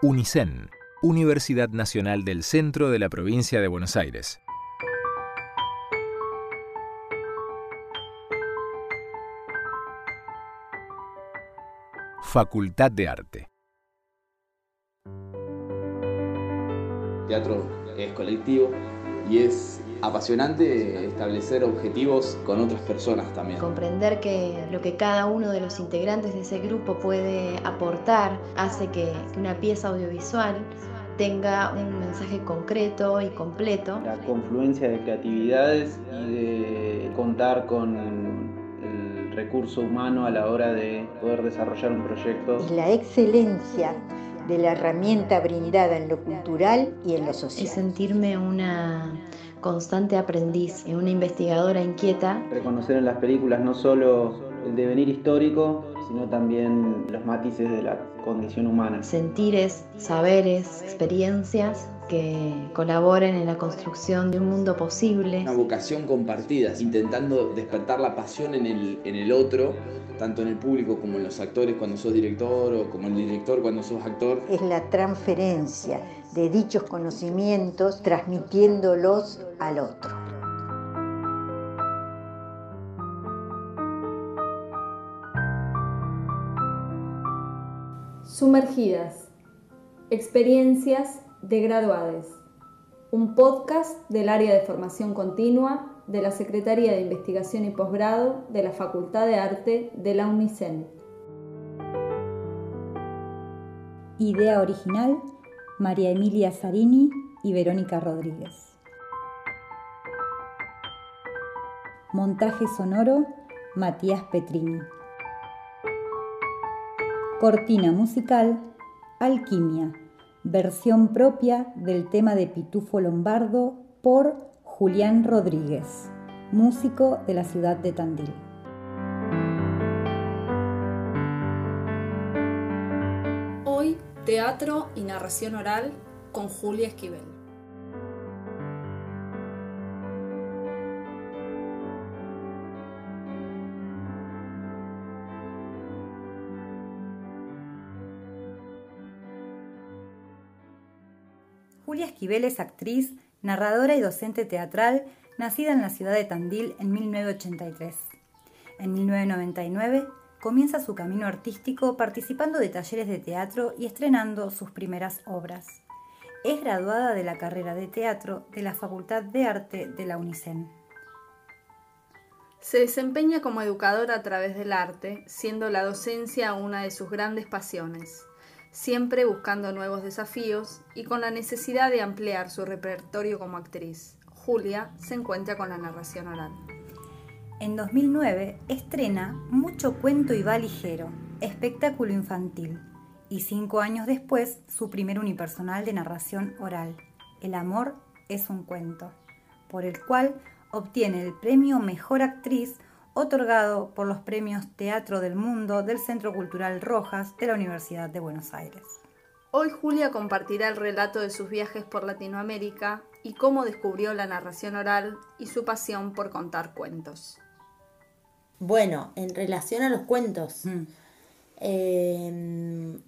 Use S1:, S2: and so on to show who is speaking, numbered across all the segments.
S1: UNICEN, Universidad Nacional del Centro de la Provincia de Buenos Aires. Facultad de Arte.
S2: Teatro es colectivo y es apasionante establecer objetivos con otras personas también.
S3: Comprender que lo que cada uno de los integrantes de ese grupo puede aportar hace que una pieza audiovisual tenga un mensaje concreto y completo.
S4: La confluencia de creatividades y de contar con el recurso humano a la hora de poder desarrollar un proyecto.
S5: La excelencia de la herramienta brindada en lo cultural y en lo social.
S3: Es sentirme una constante aprendiz y una investigadora inquieta.
S4: Reconocer en las películas no solo el devenir histórico, sino también los matices de la condición humana.
S3: Sentires, saberes, experiencias que colaboren en la construcción de un mundo posible.
S2: Una vocación compartida, intentando despertar la pasión en el, en el otro, tanto en el público como en los actores cuando sos director o como el director cuando sos actor.
S5: Es la transferencia de dichos conocimientos transmitiéndolos al otro.
S6: Sumergidas. Experiencias de graduades. Un podcast del área de formación continua de la Secretaría de Investigación y Posgrado de la Facultad de Arte de la UNICEN.
S7: Idea original, María Emilia Zarini y Verónica Rodríguez. Montaje sonoro, Matías Petrini. Cortina musical, Alquimia, versión propia del tema de Pitufo Lombardo por Julián Rodríguez, músico de la ciudad de Tandil.
S6: Teatro y narración oral con Julia Esquivel.
S7: Julia Esquivel es actriz, narradora y docente teatral, nacida en la ciudad de Tandil en 1983. En 1999 comienza su camino artístico participando de talleres de teatro y estrenando sus primeras obras. Es graduada de la carrera de teatro de la Facultad de Arte de la UNICEN.
S6: Se desempeña como educadora a través del arte, siendo la docencia una de sus grandes pasiones, siempre buscando nuevos desafíos y con la necesidad de ampliar su repertorio como actriz. Julia se encuentra con la narración oral.
S7: En 2009 estrena Mucho cuento y va ligero, espectáculo infantil, y cinco años después su primer unipersonal de narración oral, El amor es un cuento, por el cual obtiene el premio Mejor Actriz otorgado por los premios Teatro del Mundo del Centro Cultural Rojas de la Universidad de Buenos Aires.
S6: Hoy Julia compartirá el relato de sus viajes por Latinoamérica y cómo descubrió la narración oral y su pasión por contar cuentos.
S8: Bueno, en relación a los cuentos,
S7: Mm.
S8: eh,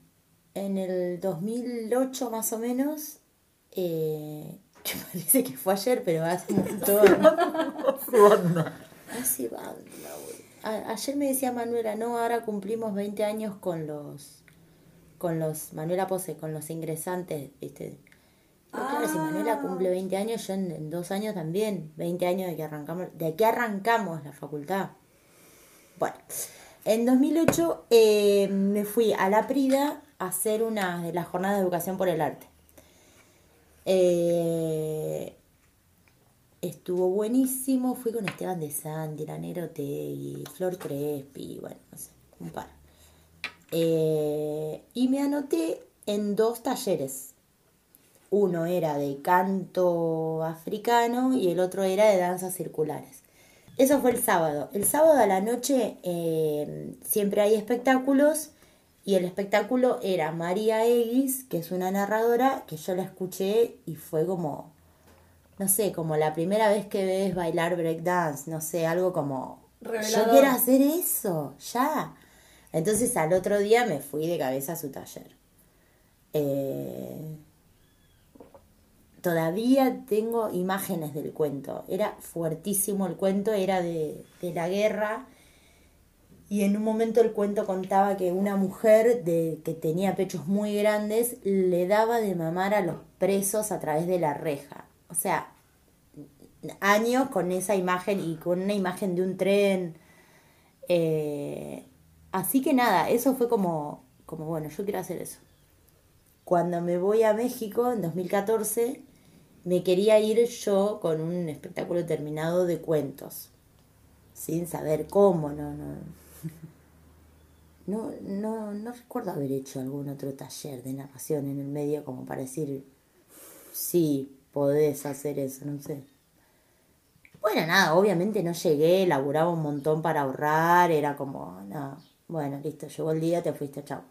S8: en el 2008 más o menos, eh, que parece que fue ayer, pero hace un montón. Hace banda, Ayer me decía Manuela, no, ahora cumplimos 20 años con los, con los, Manuela Pose, con los ingresantes, ¿viste? Pero claro, si Manuela cumple 20 años, yo en, en dos años también, 20 años de que arrancamos, de que arrancamos la facultad. Bueno, en 2008 eh, me fui a La Prida a hacer una de las jornadas de educación por el arte. Eh, estuvo buenísimo, fui con Esteban de Santi, Lanero Tegui, Flor Crespi, bueno, no sé, un par. Eh, y me anoté en dos talleres. Uno era de canto africano y el otro era de danzas circulares. Eso fue el sábado. El sábado a la noche eh, siempre hay espectáculos y el espectáculo era María Eguis, que es una narradora que yo la escuché y fue como, no sé, como la primera vez que ves bailar breakdance, no sé, algo como, yo
S6: Revelador.
S8: quiero hacer eso, ya. Entonces al otro día me fui de cabeza a su taller. Eh, todavía tengo imágenes del cuento. Era fuertísimo el cuento, era de, la guerra. Y en un momento el cuento contaba que una mujer de, que tenía pechos muy grandes le daba de mamar a los presos a través de la reja. O sea, años con esa imagen y con una imagen de un tren. Eh, así que nada, eso fue como, como, bueno, yo quiero hacer eso. Cuando me voy a México en 2014, me quería ir yo con un espectáculo terminado de cuentos, sin saber cómo, no, no. No, no, no recuerdo haber hecho algún otro taller de narración en el medio como para decir, sí, podés hacer eso, no sé. Bueno, nada, obviamente no llegué, laburaba un montón para ahorrar, era como, no, bueno, listo, llegó el día, te fuiste, chao.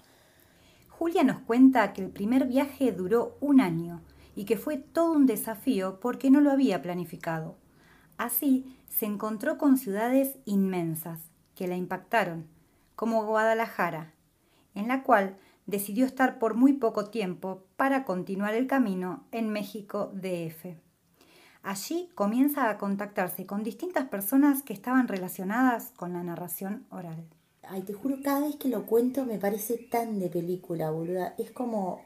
S7: Julia nos cuenta que el primer viaje duró un año y que fue todo un desafío porque no lo había planificado. Así se encontró con ciudades inmensas que la impactaron, como Guadalajara, en la cual decidió estar por muy poco tiempo para continuar el camino en México DF. Allí comienza a contactarse con distintas personas que estaban relacionadas con la narración oral.
S8: Ay, te juro, cada vez que lo cuento me parece tan de película, boluda. Es como.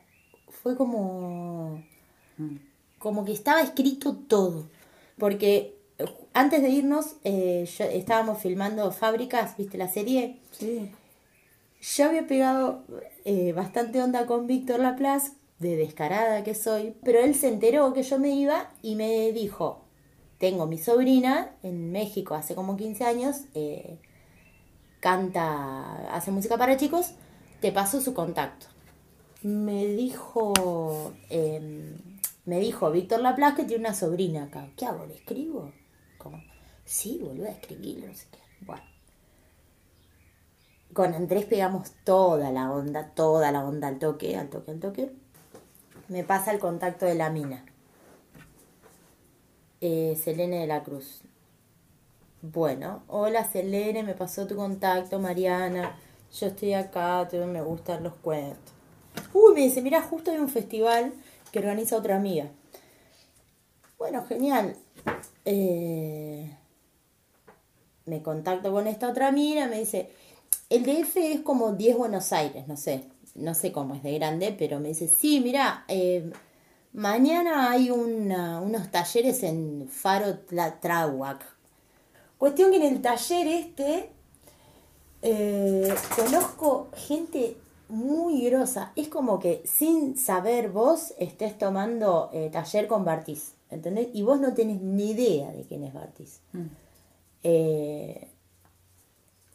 S8: Fue como. Como que estaba escrito todo. Porque eh, antes de irnos, eh, estábamos filmando Fábricas, ¿viste la serie?
S5: Sí.
S8: Yo había pegado eh, bastante onda con Víctor Laplace de descarada que soy, pero él se enteró que yo me iba y me dijo, tengo mi sobrina en México hace como 15 años, eh, canta, hace música para chicos, te paso su contacto. Me dijo, em, me dijo Víctor Laplace que tiene una sobrina acá. ¿Qué hago? ¿Le escribo? Como, sí, a escribirlo, no sé qué. Bueno. Con Andrés pegamos toda la onda, toda la onda al toque, al toque, al toque me pasa el contacto de la mina. Eh, Selene de la Cruz. Bueno, hola Selene, me pasó tu contacto, Mariana. Yo estoy acá, me gustan los cuentos. Uy, me dice, mira, justo hay un festival que organiza otra amiga. Bueno, genial. Eh, me contacto con esta otra amiga, me dice, el DF es como 10 Buenos Aires, no sé no sé cómo es de grande, pero me dice, sí, mira, eh, mañana hay unos talleres en Faro Tláhuac. Cuestión que en el taller este eh, conozco gente muy grosa. Es como que sin saber vos estés tomando eh, taller con Bartiz, ¿entendés? Y vos no tenés ni idea de quién es Bartiz. Mm.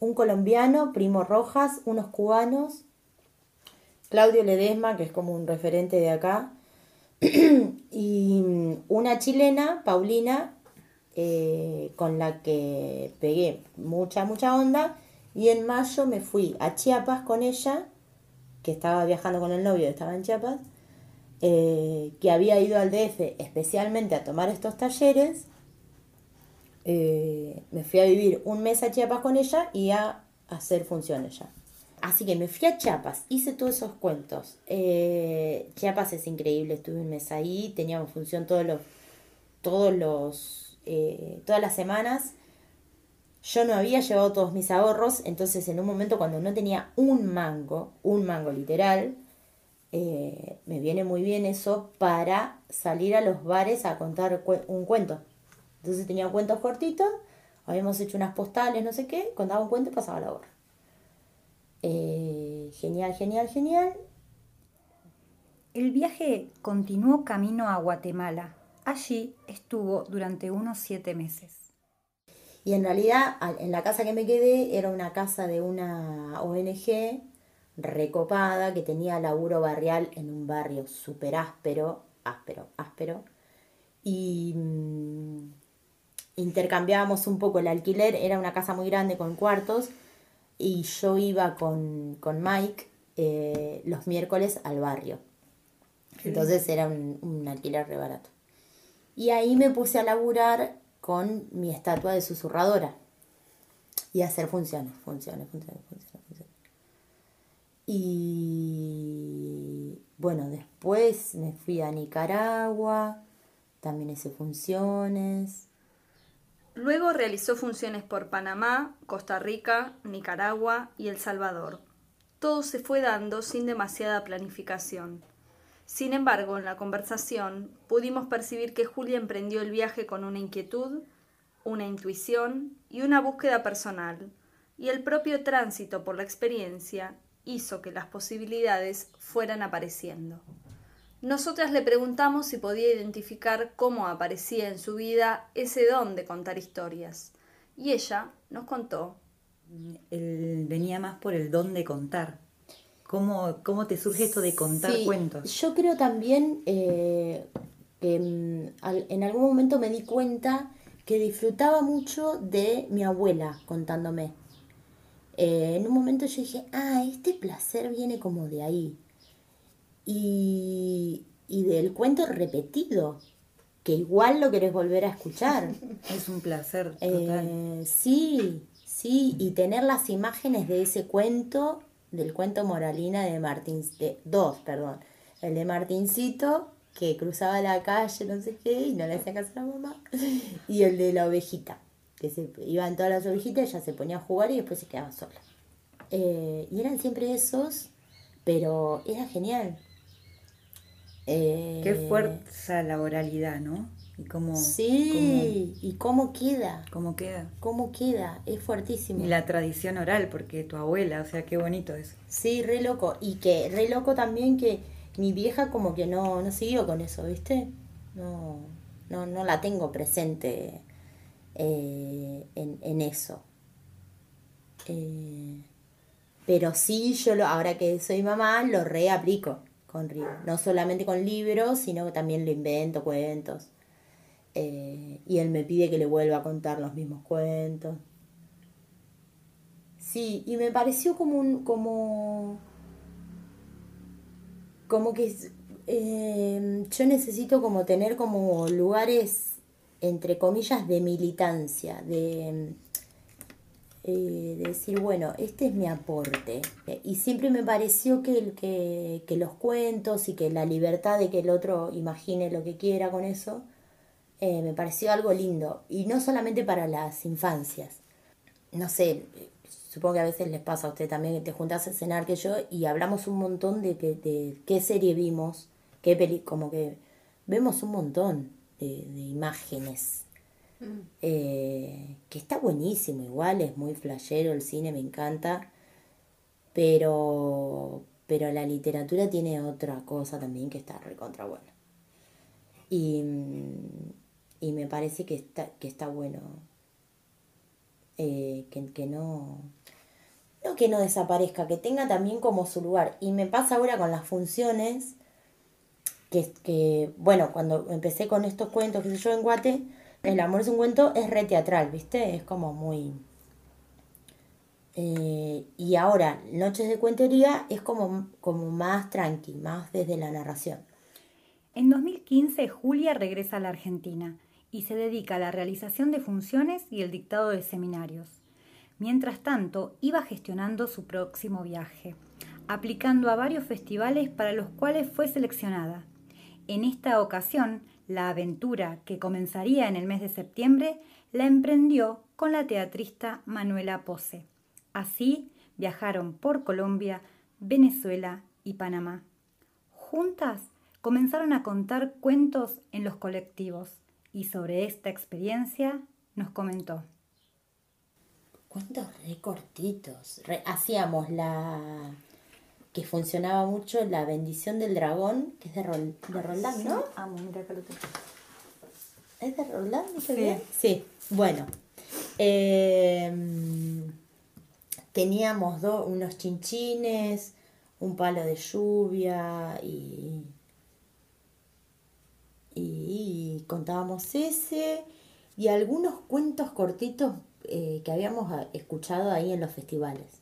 S8: un colombiano, Primo Rojas, unos cubanos, Claudio Ledesma, que es como un referente de acá, y una chilena, Paulina, eh, con la que pegué mucha, mucha onda, y en mayo me fui a Chiapas con ella, que estaba viajando con el novio, estaba en Chiapas, eh, que había ido al DF especialmente a tomar estos talleres. Eh, me fui a vivir un mes a Chiapas con ella y a hacer funciones ya. Así que me fui a Chiapas, hice todos esos cuentos. Eh, Chiapas es increíble, estuve un mes ahí, teníamos función todos los, todos los, eh, todas las semanas. Yo no había llevado todos mis ahorros, entonces en un momento cuando no tenía un mango, un mango literal, eh, me viene muy bien eso para salir a los bares a contar un cuento. Entonces tenía cuentos cortitos, habíamos hecho unas postales, no sé qué, contaba un cuento y pasaba la hora. Eh, genial, genial, genial.
S7: El viaje continuó camino a Guatemala. Allí estuvo durante unos siete meses.
S8: Y en realidad, en la casa que me quedé, era una casa de una ONG recopada que tenía laburo barrial en un barrio súper áspero, áspero, áspero. Y mm, intercambiábamos un poco el alquiler, era una casa muy grande con cuartos y yo iba con, Mike eh, los miércoles al barrio. Entonces era un, alquiler re barato. Y ahí me puse a laburar con mi estatua de susurradora y hacer funciones, funciones, funciones, funciones, funciones. Y bueno, después me fui a Nicaragua, también hice funciones.
S6: Luego realizó funciones por Panamá, Costa Rica, Nicaragua y El Salvador. Todo se fue dando sin demasiada planificación. Sin embargo, en la conversación pudimos percibir que Julia emprendió el viaje con una inquietud, una intuición y una búsqueda personal, y el propio tránsito por la experiencia hizo que las posibilidades fueran apareciendo. Nosotras le preguntamos si podía identificar cómo aparecía en su vida ese don de contar historias, y ella nos contó.
S7: Él venía más por el don de contar. ¿Cómo, cómo te surge esto de contar cuentos?
S8: Yo creo también eh, que mm, en algún momento me di cuenta que disfrutaba mucho de mi abuela contándome. Eh, en un momento yo dije, ah, este placer viene como de ahí. Y, y del cuento repetido, que igual lo querés volver a escuchar.
S7: Es un placer.
S8: Total. Eh, sí, sí, y tener las imágenes de ese cuento del cuento Moralina de Martín, de dos, perdón, el de Martincito que cruzaba la calle, no sé qué, y no le hacía caso a la mamá, y el de la ovejita, que se iban todas las ovejitas, ella se ponía a jugar y después se quedaba sola. Eh, y eran siempre esos, pero era genial.
S7: Eh, qué fuerza la oralidad, ¿no?
S8: Y cómo, sí, y cómo queda.
S7: ¿Cómo queda?
S8: ¿Cómo queda? Es fuertísimo.
S7: Y la tradición oral, porque tu abuela, o sea, qué bonito es.
S8: Sí, re loco. Y que re loco también que mi vieja como que no, no siguió con eso, ¿viste? No, no, no la tengo presente eh, en, eso. Eh, pero sí, yo lo, ahora que soy mamá, lo reaplico con No solamente con libros, sino que también lo invento, cuentos. Eh, y él me pide que le vuelva a contar los mismos cuentos. Sí, y me pareció como un, como, como que eh, yo necesito como tener como lugares, entre comillas, de militancia, de, eh, decir, bueno, este es mi aporte. Y siempre me pareció que, que, que los cuentos y que la libertad de que el otro imagine lo que quiera con eso, eh, me pareció algo lindo. Y no solamente para las infancias. No sé, supongo que a veces les pasa a usted también que te juntas a cenar que yo y hablamos un montón de, de qué serie vimos, qué peli, como que vemos un montón de, imágenes. Mm. Eh, que está buenísimo, igual es muy flashero, el cine me encanta, pero, pero la literatura tiene otra cosa también que está recontra buena. Y, y me parece que está, que está bueno eh, que, no, no que no desaparezca, que tenga también como su lugar. Y me pasa ahora con las funciones, que, que bueno, cuando empecé con estos cuentos que yo en Guate, El amor es un cuento, es re teatral, ¿viste? Es como muy... Eh, y ahora, Noches de Cuentería es como, como más tranqui, más desde la narración.
S7: En 2015, Julia regresa a la Argentina y se dedica a la realización de funciones y el dictado de seminarios. Mientras tanto, iba gestionando su próximo viaje, aplicando a varios festivales para los cuales fue seleccionada. En esta ocasión, la aventura que comenzaría en el mes de septiembre la emprendió con la teatrista Manuela Pose. Así viajaron por Colombia, Venezuela y Panamá. Juntas comenzaron a contar cuentos en los colectivos y sobre esta experiencia nos comentó.
S8: Cuentos re cortitos. hacíamos la que funcionaba mucho la bendición del dragón, que es de, de Roldán, ¿no?
S7: Amo, mira acá lo tengo.
S8: ¿Es de Roldán? Sí. Sí, bueno. Em, teníamos unos chinchines, un palo de lluvia y y contábamos ese y algunos cuentos cortitos eh, que habíamos ah, escuchado ahí en los festivales.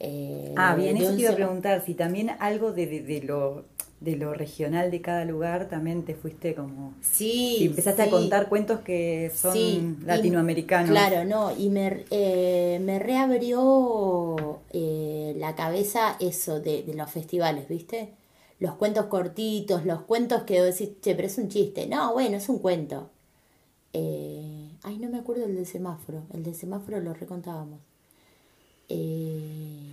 S7: Eh, ah, bien, eso te iba a preguntar, si también algo de, lo de lo regional de cada lugar también te fuiste como
S8: sí
S7: si empezaste a contar cuentos que son latinoamericanos.
S8: claro no y me, eh, me reabrió la cabeza eso de, de, los festivales viste los cuentos cortitos, los cuentos que decís, che, pero es un chiste. No, bueno, es un cuento. Eh, ay, no me acuerdo el del semáforo. El del semáforo lo recontábamos. Eh,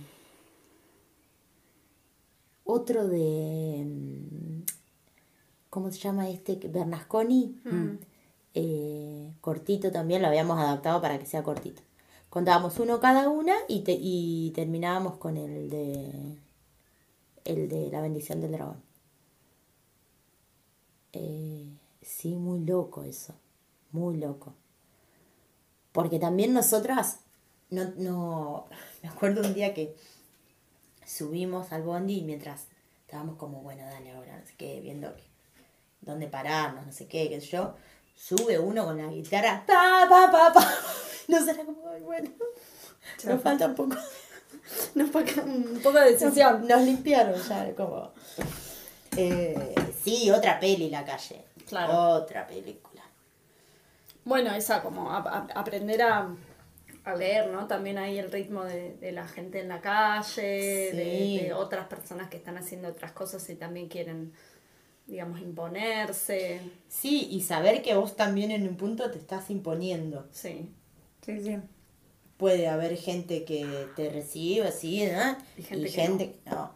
S8: otro de. mm, ¿Cómo se llama este? Bernasconi. Eh, cortito también, lo habíamos adaptado para que sea cortito. Contábamos uno cada una y, te- y terminábamos con el de. El de la bendición del dragón. Eh, sí, muy loco eso. Muy loco. Porque también nosotras, no, no, me acuerdo un día que subimos al bondi y mientras estábamos como, bueno, dale ahora, no sé qué, viendo que- dónde pararnos, no sé qué, qué sé yo, sube uno con la guitarra, pa, pa, pa, pa. Nos era como, bueno, nos falta un poco,
S6: Nos un poco de decisión.
S8: nos limpiaron ya, como... Eh, sí, otra peli la calle.
S6: Claro.
S8: Otra película.
S6: Bueno, esa como a- a- aprender a, a leer, ¿no? También ahí el ritmo de, de la gente en la calle, de otras personas que están haciendo otras cosas y también quieren, digamos, imponerse.
S8: Sí, y saber que vos también en un punto te estás imponiendo.
S6: Sí.
S7: Sí, sí.
S8: Puede haber gente que te recibe así, ¿no?
S6: Y gente que
S8: gente no.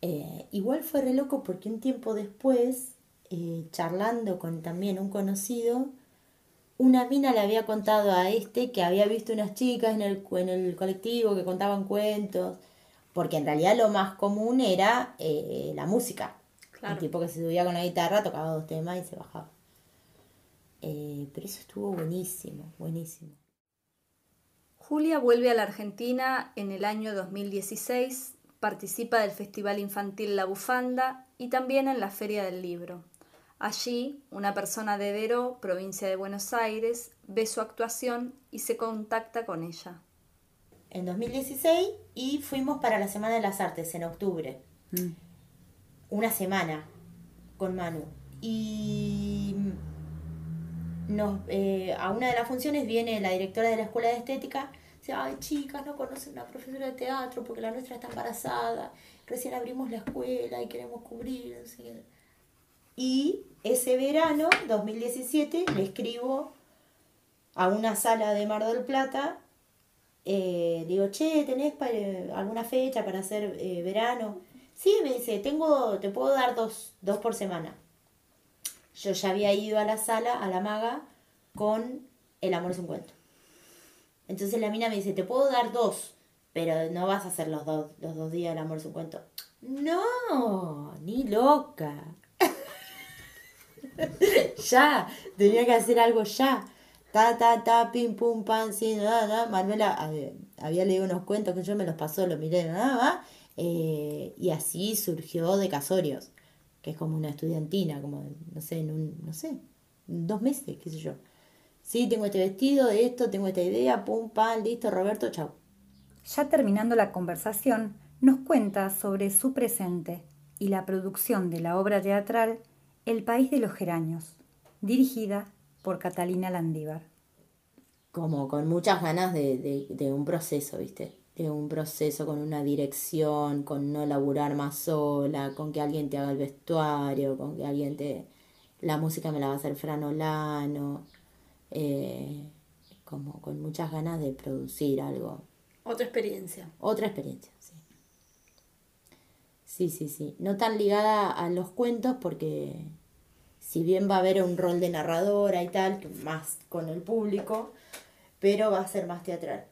S8: Eh, igual fue re loco porque un tiempo después, eh, charlando con también un conocido, una mina le había contado a este que había visto unas chicas en el, en el colectivo que contaban cuentos, porque en realidad lo más común era eh, la música.
S6: Claro.
S8: El tipo que se subía con la guitarra, tocaba dos temas y se bajaba. Pero eso estuvo buenísimo, buenísimo.
S6: Julia vuelve a la Argentina en el año 2016, participa del Festival Infantil La Bufanda y también en la Feria del Libro. Allí, una persona de Deró, provincia de Buenos Aires, ve su actuación y se contacta con ella.
S8: en 2016 y fuimos para la Semana de las Artes en octubre. Una semana con Manu. Y nos, eh, a una de las funciones viene la directora de la Escuela de Estética. Dice, ay chicas, no conocen una profesora de teatro porque la nuestra está embarazada. Recién abrimos la escuela y queremos cubrir. no sé qué". Y ese verano, 2017, le escribo a una sala de Mar del Plata eh, digo, che, ¿tenés pa- eh, alguna fecha para hacer eh, verano? Sí, me dice, tengo, te puedo dar dos, dos por semana. Yo ya había ido a la sala, a la maga, con El amor es un cuento. Entonces la mina me dice, te puedo dar dos, pero no vas a hacer los dos, los dos días El amor es un cuento. No, ni loca. ya, tenía que hacer algo ya. Ta, ta, ta, pim, pum, pan, sí, nada, nada. Manuela había leído unos cuentos que yo me los pasó, los miré, nada más. eh, y así surgió de Casorios, que es como una estudiantina, como, no sé, en un, no sé, dos meses, qué sé yo. Sí, tengo este vestido, esto, tengo esta idea, pum, pan, listo, Roberto, chau.
S7: Ya terminando la conversación, nos cuenta sobre su presente y la producción de la obra teatral El País de los Geraños, dirigida por Catalina Landívar.
S8: como con muchas ganas de, de, de un proceso, ¿viste? De un proceso con una dirección, con no laburar más sola, con que alguien te haga el vestuario, con que alguien te... La música me la va a hacer Fran Olano, eh, como con muchas ganas de producir algo.
S6: Otra experiencia.
S8: Otra experiencia, sí. Sí, sí, sí. No tan ligada a los cuentos porque si bien va a haber un rol de narradora y tal, más con el público, pero va a ser más teatral.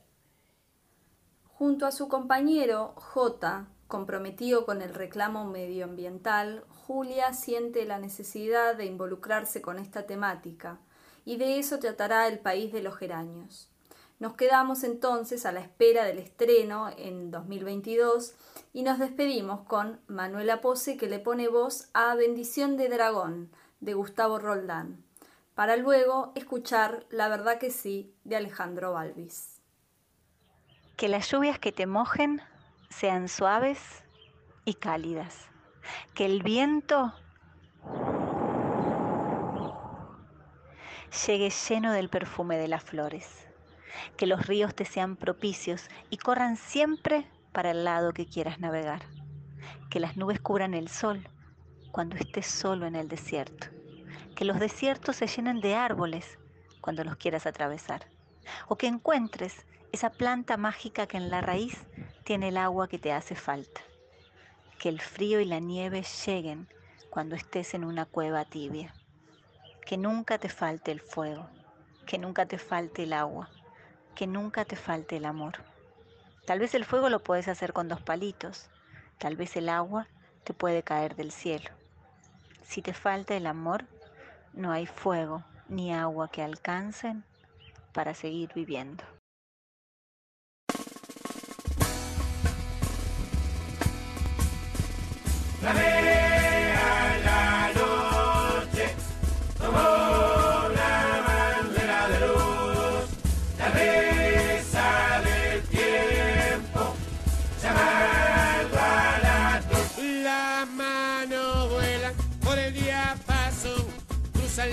S6: Junto a su compañero, J, comprometido con el reclamo medioambiental, Julia siente la necesidad de involucrarse con esta temática, y de eso tratará El País de los Geraños. Nos quedamos entonces a la espera del estreno en 2022 y nos despedimos con Manuela Pose que le pone voz a Bendición de Dragón de Gustavo Roldán, para luego escuchar La verdad que sí de Alejandro Balvis.
S9: Que las lluvias que te mojen sean suaves y cálidas. Que el viento llegue lleno del perfume de las flores. Que los ríos te sean propicios y corran siempre para el lado que quieras navegar. que las nubes cubran el sol cuando estés solo en el desierto, que los desiertos se llenen de árboles cuando los quieras atravesar, o que encuentres esa planta mágica que en la raíz tiene el agua que te hace falta, que el frío y la nieve lleguen cuando estés en una cueva tibia, que nunca te falte el fuego, que nunca te falte el agua, que nunca te falte el amor. Tal vez el fuego lo puedes hacer con dos palitos, tal vez el agua te puede caer del cielo. Si te falta el amor, no hay fuego ni agua que alcancen para seguir viviendo.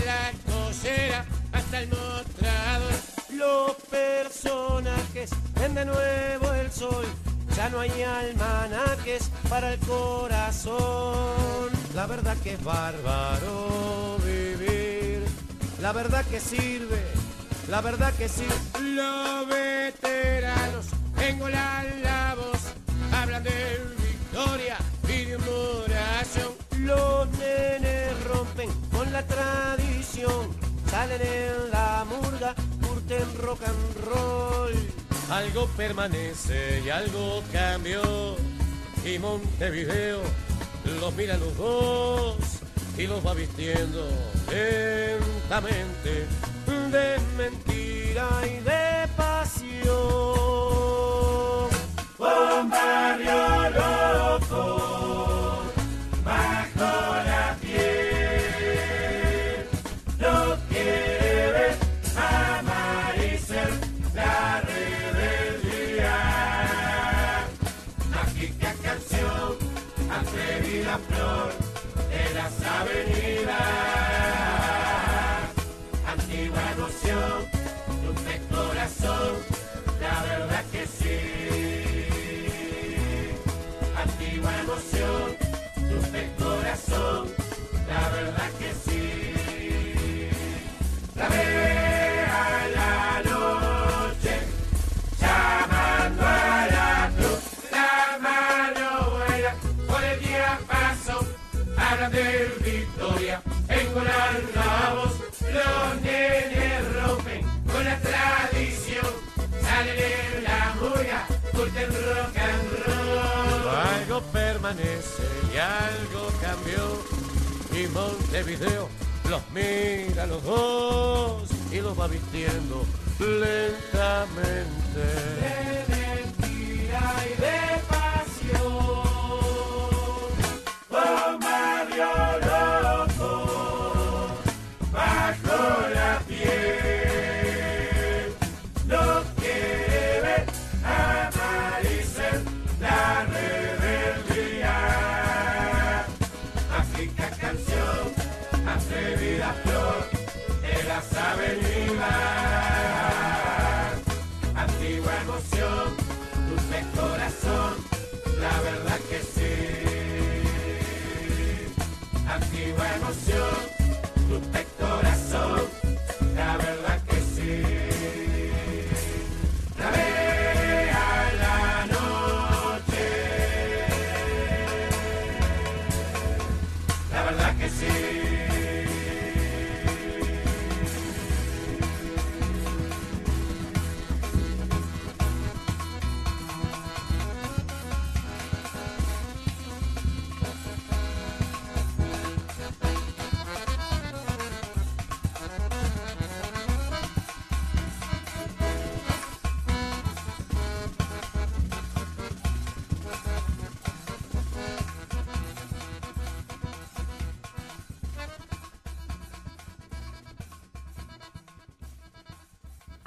S10: La collera hasta el mostrador. Los personajes ven de nuevo el sol ya no hay almanaques para el corazón. La verdad que es bárbaro vivir. La verdad que sirve. La verdad que sí. Los veteranos engolan la voz. Hablan de victoria y de oración. Los nenes rompen con la tradición. Salen en la murga, curten rock and roll. Algo permanece y algo cambió. Y Montevideo los mira los dos y los va vistiendo lentamente de mentira y de pasión. De victoria, engolan la voz. Los nenes rompen con la tradición, salen en la murga, curten rock and roll. Algo permanece y algo cambió, y Montevideo los mira los dos y los va vistiendo lentamente. Mágica canción, atrevida flor de las avenidas.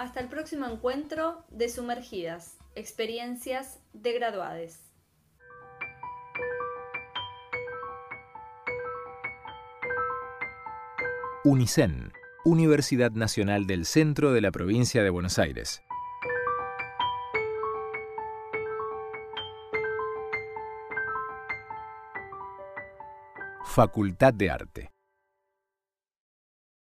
S6: Hasta el próximo encuentro de Sumergidas, experiencias de graduades.
S1: UNICEN, Universidad Nacional del Centro de la Provincia de Buenos Aires. Facultad de Arte.